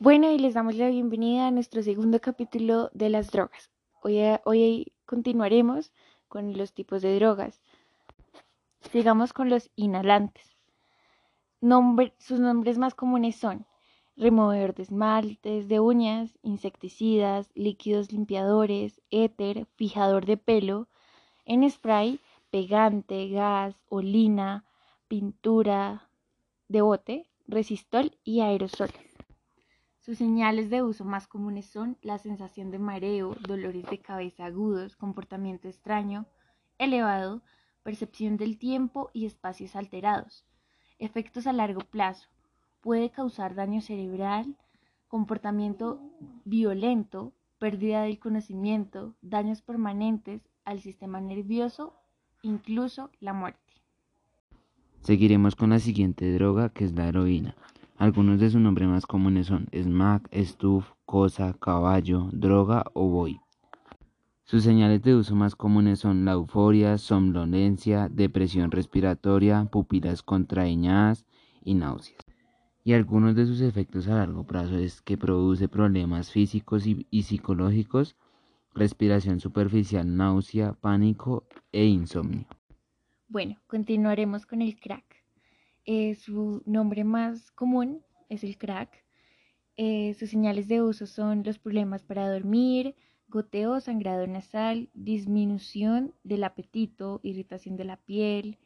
Bueno, y les damos la bienvenida a nuestro segundo capítulo de las drogas. Hoy, hoy continuaremos con los tipos de drogas. Sigamos con los inhalantes. sus nombres más comunes son removedor de esmaltes, de uñas, insecticidas, líquidos limpiadores, éter, fijador de pelo, en spray, pegante, gas, olina, pintura de bote, resistol y aerosoles. Sus señales de uso más comunes son la sensación de mareo, dolores de cabeza agudos, comportamiento extraño, elevado, percepción del tiempo y espacios alterados. Efectos a largo plazo. Puede causar daño cerebral, comportamiento violento, pérdida del conocimiento, daños permanentes al sistema nervioso, incluso la muerte. Seguiremos con la siguiente droga que es la heroína. Algunos de sus nombres más comunes son smack, stuff, cosa, caballo, droga o boy. Sus señales de uso más comunes son la euforia, somnolencia, depresión respiratoria, pupilas contraíñadas y náuseas. Y algunos de sus efectos a largo plazo es que produce problemas físicos y, y psicológicos, respiración superficial, náusea, pánico e insomnio. Bueno, continuaremos con el crack. Eh, su nombre más común es el crack. Eh, sus señales de uso son los problemas para dormir, goteo, sangrado nasal, disminución del apetito, irritación de la piel,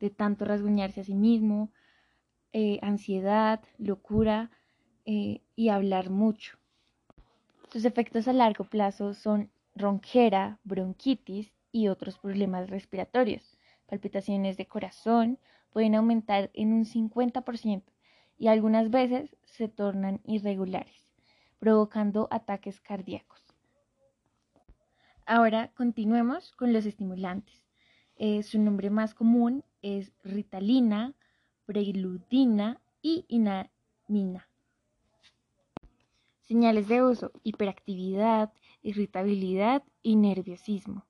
de tanto rasguñarse a sí mismo, eh, ansiedad, locura y hablar mucho. Sus efectos a largo plazo son ronquera, bronquitis y otros problemas respiratorios, palpitaciones de corazón, pueden aumentar en un 50% y algunas veces se tornan irregulares, provocando ataques cardíacos. Ahora continuemos con los estimulantes. Eh, su nombre más común es ritalina, preludina y inamina. Señales de uso, hiperactividad, irritabilidad y nerviosismo.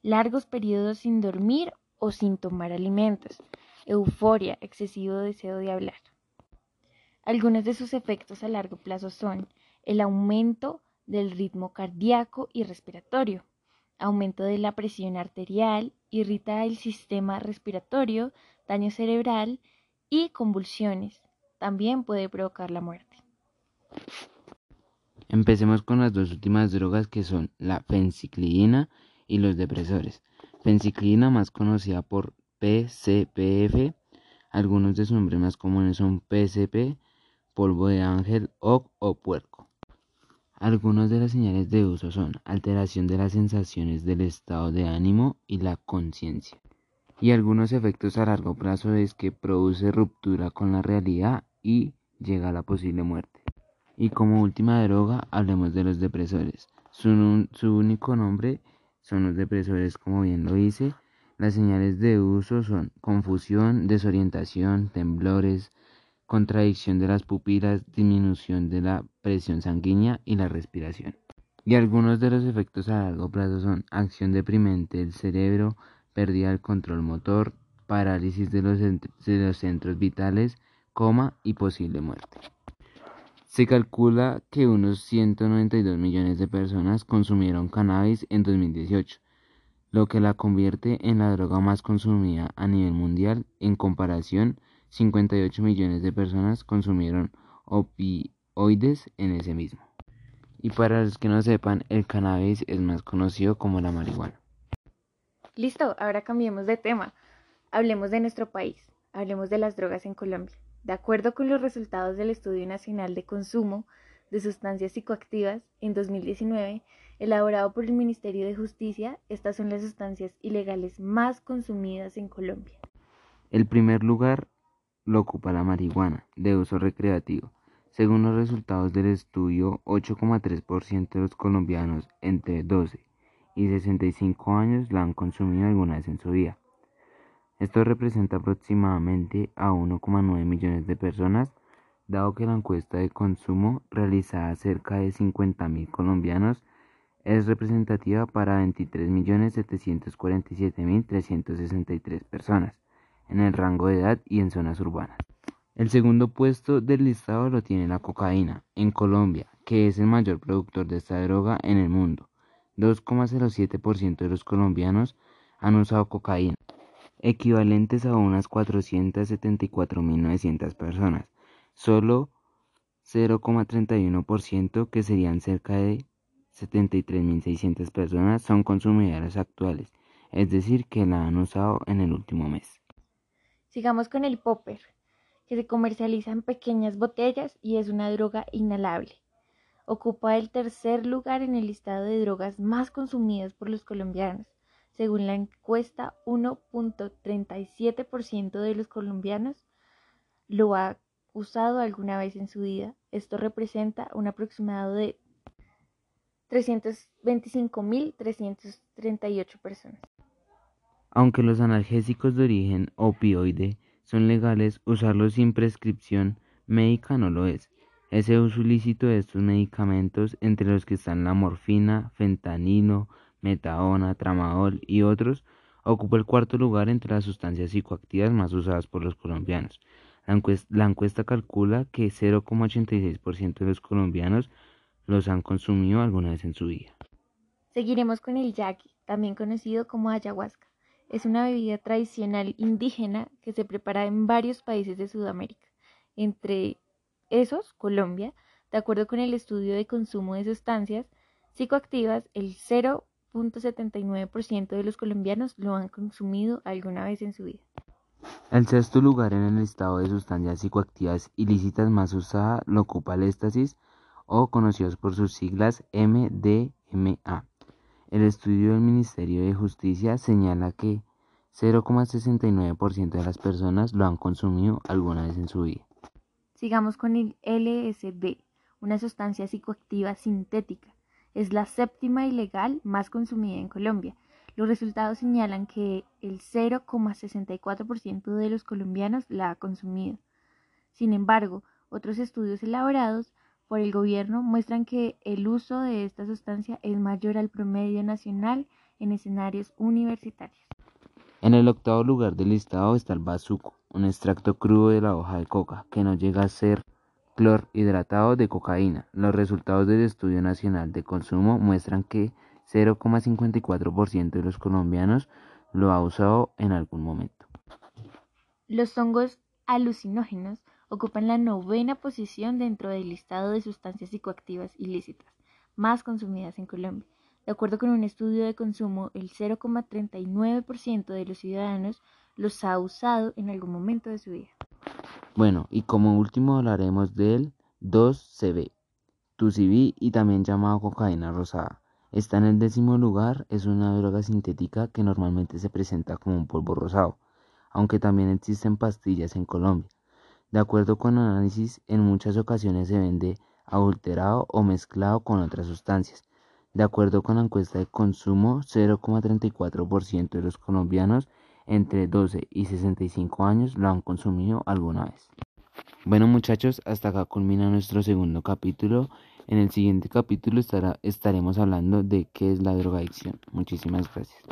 Largos periodos sin dormir o sin tomar alimentos euforia, excesivo deseo de hablar. Algunos de sus efectos a largo plazo son el aumento del ritmo cardíaco y respiratorio, aumento de la presión arterial, irrita el sistema respiratorio, daño cerebral y convulsiones. También puede provocar la muerte. Empecemos con las dos últimas drogas que son la fenciclidina y los depresores. Fenciclidina más conocida por PCPF. Algunos de sus nombres más comunes son PCP, polvo de ángel, OC o puerco. Algunas de las señales de uso son alteración de las sensaciones del estado de ánimo y la conciencia. Y algunos efectos a largo plazo es que produce ruptura con la realidad y llega a la posible muerte. Y como última droga, hablemos de los depresores. Su, su único nombre son los depresores, como bien lo hice, las señales de uso son confusión, desorientación, temblores, contradicción de las pupilas, disminución de la presión sanguínea y la respiración. Y algunos de los efectos a largo plazo son acción deprimente del cerebro, pérdida del control motor, parálisis de los, de los centros vitales, coma y posible muerte. Se calcula que unos 192 millones de personas consumieron cannabis en 2018 lo que la convierte en la droga más consumida a nivel mundial. En comparación, 58 millones de personas consumieron opioides en ese mismo. Y para los que no sepan, el cannabis es más conocido como la marihuana. Listo, ahora cambiemos de tema. Hablemos de nuestro país, hablemos de las drogas en Colombia. De acuerdo con los resultados del Estudio Nacional de Consumo de Sustancias Psicoactivas en 2019, elaborado por el Ministerio de Justicia, estas son las sustancias ilegales más consumidas en Colombia. El primer lugar lo ocupa la marihuana, de uso recreativo. Según los resultados del estudio, 8,3% de los colombianos entre 12 y 65 años la han consumido alguna vez en su vida. Esto representa aproximadamente a 1,9 millones de personas, dado que la encuesta de consumo realizada a cerca de 50.000 colombianos es representativa para 23.747.363 personas en el rango de edad y en zonas urbanas. El segundo puesto del listado lo tiene la cocaína, en Colombia, que es el mayor productor de esta droga en el mundo. 2,07% de los colombianos han usado cocaína, equivalentes a unas 474.900 personas. Solo 0,31%, que serían cerca de 73.600 personas, son consumidoras actuales, es decir, que la han usado en el último mes. Sigamos con el popper, que se comercializa en pequeñas botellas y es una droga inhalable. Ocupa el tercer lugar en el listado de drogas más consumidas por los colombianos. Según la encuesta, 1.37% de los colombianos lo ha usado alguna vez en su vida. Esto representa un aproximado de 325.338 personas. Aunque los analgésicos de origen opioide son legales, usarlos sin prescripción médica no lo es. Ese uso ilícito de estos medicamentos, entre los que están la morfina, fentanilo, metadona, tramadol y otros, ocupa el cuarto lugar entre las sustancias psicoactivas más usadas por los colombianos. La encuesta, calcula que 0,86% de los colombianos los han consumido alguna vez en su vida. Seguiremos con el yaqui, también conocido como ayahuasca. Es una bebida tradicional indígena que se prepara en varios países de Sudamérica, entre esos, Colombia, de acuerdo con el estudio de consumo de sustancias psicoactivas, el 0.79% de los colombianos lo han consumido alguna vez en su vida. El sexto lugar en el listado de sustancias psicoactivas ilícitas más usada lo ocupa el éxtasis o conocidos por sus siglas MDMA. El estudio del Ministerio de Justicia señala que 0,69% de las personas lo han consumido alguna vez en su vida. Sigamos con el LSD, una sustancia psicoactiva sintética. Es la séptima ilegal más consumida en Colombia. Los resultados señalan que el 0,64% de los colombianos la ha consumido. Sin embargo, otros estudios elaborados por el gobierno muestran que el uso de esta sustancia es mayor al promedio nacional en escenarios universitarios. En el octavo lugar del listado está el bazuco, un extracto crudo de la hoja de coca, que no llega a ser clorhidratado de cocaína. Los resultados del Estudio Nacional de Consumo muestran que 0,54% de los colombianos lo ha usado en algún momento. Los hongos alucinógenos ocupan la novena posición dentro del listado de sustancias psicoactivas ilícitas más consumidas en Colombia. De acuerdo con un estudio de consumo, el 0,39% de los ciudadanos los ha usado en algún momento de su vida. Bueno, y como último hablaremos del 2CB, 2CB y también llamado cocaína rosada. Está en el décimo lugar, es una droga sintética que normalmente se presenta como un polvo rosado, aunque también existen pastillas en Colombia. De acuerdo con análisis, en muchas ocasiones se vende adulterado o mezclado con otras sustancias. De acuerdo con la encuesta de consumo, 0,34% de los colombianos entre 12 y 65 años lo han consumido alguna vez. Bueno muchachos, hasta acá culmina nuestro segundo capítulo. En el siguiente capítulo estaremos hablando de qué es la drogadicción. Muchísimas gracias.